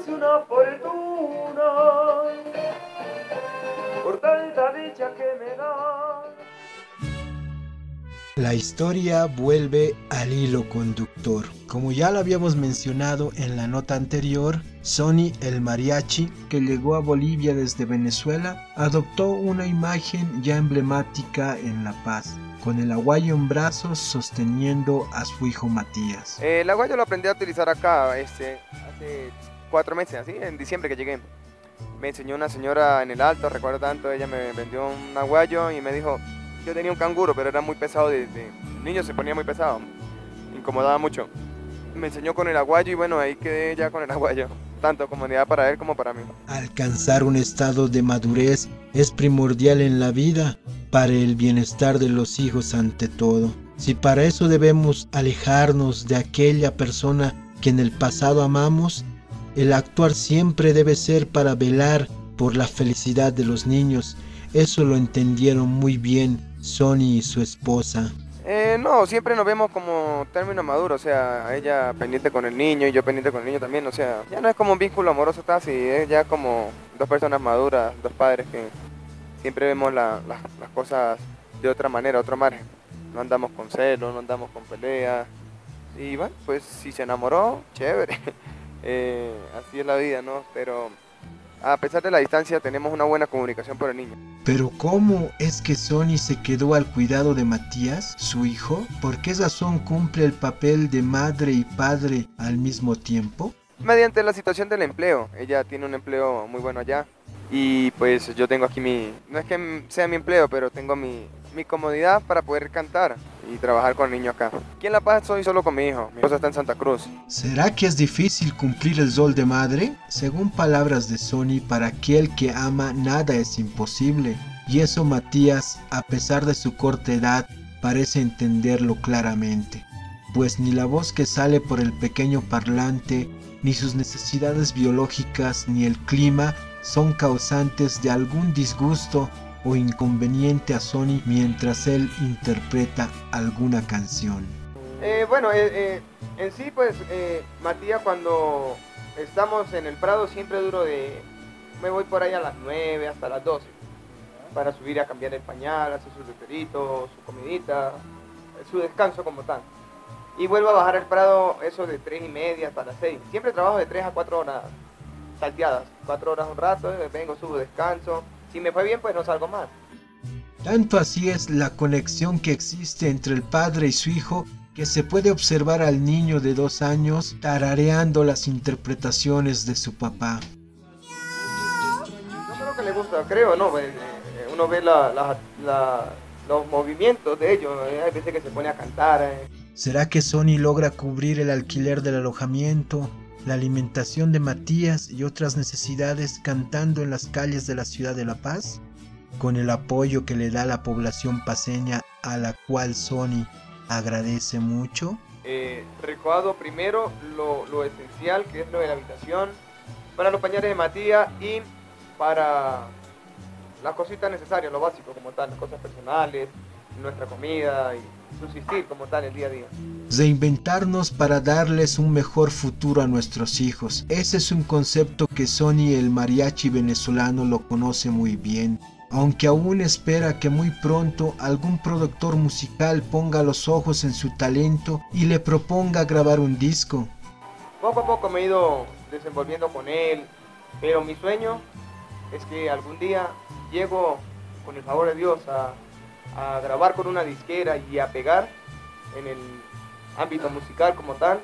es una fortuna por tanta dicha que me da. La historia vuelve al hilo conductor. Como ya lo habíamos mencionado en la nota anterior, Sony el mariachi, que llegó a Bolivia desde Venezuela, adoptó una imagen ya emblemática en La Paz, con el aguayo en brazos sosteniendo a su hijo Matías. Eh, el aguayo lo aprendí a utilizar acá este, hace cuatro meses, así, en diciembre que llegué. Me enseñó una señora en el alto, recuerdo tanto, ella me vendió un aguayo y me dijo, yo tenía un canguro, pero era muy pesado, de, el niño se ponía muy pesado, incomodaba mucho. Me enseñó con el aguayo y bueno, ahí quedé ya con el aguayo, tanto comodidad para él como para mí. Alcanzar un estado de madurez es primordial en la vida para el bienestar de los hijos ante todo. Si para eso debemos alejarnos de aquella persona que en el pasado amamos, el actuar siempre debe ser para velar por la felicidad de los niños. Eso lo entendieron muy bien Sony y su esposa. Eh, no, siempre nos vemos como término maduro, o sea, ella pendiente con el niño y yo pendiente con el niño también, o sea, ya no es como un vínculo amoroso casi, es ya como dos personas maduras, dos padres que siempre vemos las cosas de otra manera, otro margen. No andamos con celos, no andamos con peleas. Y bueno, pues si se enamoró, chévere. Eh, así es la vida, ¿no? Pero a pesar de la distancia tenemos una buena comunicación por el niño. Pero ¿cómo es que Sony se quedó al cuidado de Matías, su hijo? ¿Por qué razón cumple el papel de madre y padre al mismo tiempo? Mediante la situación del empleo. Ella tiene un empleo muy bueno allá. Y pues yo tengo aquí mi, no es que sea mi empleo, pero tengo mi, mi comodidad para poder cantar y trabajar con el niño acá. Aquí en La Paz soy solo con mi hijo, mi esposa está en Santa Cruz. ¿Será que es difícil cumplir el rol de madre? Según palabras de Sony, para aquel que ama nada es imposible. Y eso Matías, a pesar de su corta edad, parece entenderlo claramente. Pues ni la voz que sale por el pequeño parlante, ni sus necesidades biológicas, ni el clima son causantes de algún disgusto o inconveniente a Sony mientras él interpreta alguna canción? Eh, bueno, eh, eh, en sí pues Matías cuando estamos en el Prado siempre duro de, me voy por ahí a las 9 hasta las 12 para subir a cambiar el pañal, hacer su reperito, su comidita, su descanso como tal. Y vuelvo a bajar el Prado eso de 3 y media hasta las 6. Siempre trabajo de 3 a 4 horas salteadas, 4 horas un rato, vengo, subo, descanso, si me fue bien, pues no salgo más. Tanto así es la conexión que existe entre el padre y su hijo que se puede observar al niño de dos años tarareando las interpretaciones de su papá. No creo que le gusta, creo, no. Pues, eh, uno ve los movimientos de ellos, eh, hay veces que se pone a cantar. Eh. ¿Será que Sony logra cubrir el alquiler del alojamiento? La alimentación de Matías y otras necesidades cantando en las calles de la ciudad de La Paz, con el apoyo que le da la población paseña a la cual Sony agradece mucho. Eh, primero lo, esencial que es lo de la habitación, para los pañales de Matías y para las cositas necesarias, lo básico como tal, cosas personales, nuestra comida y subsistir como tal el día a día. Reinventarnos para darles un mejor futuro a nuestros hijos. Ese es un concepto que Sony el mariachi venezolano lo conoce muy bien. Aunque aún espera que muy pronto algún productor musical ponga los ojos en su talento y le proponga grabar un disco. Poco a poco me he ido desenvolviendo con él, pero mi sueño es que algún día llego, con el favor de Dios, a a grabar con una disquera y a pegar en el ámbito musical como tal.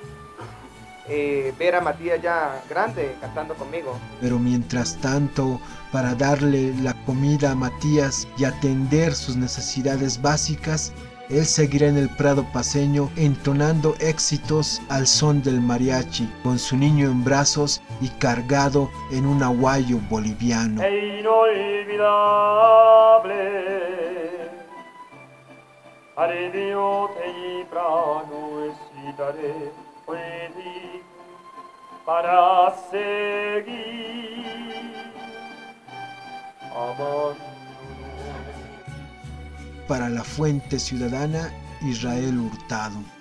Eh, ver a Matías ya grande cantando conmigo. Pero mientras tanto, para darle la comida a Matías y atender sus necesidades básicas, él seguirá en el Prado paseño entonando éxitos al son del mariachi, con su niño en brazos y cargado en un aguayo boliviano. Para seguir Para la Fuente Ciudadana, Israel Hurtado.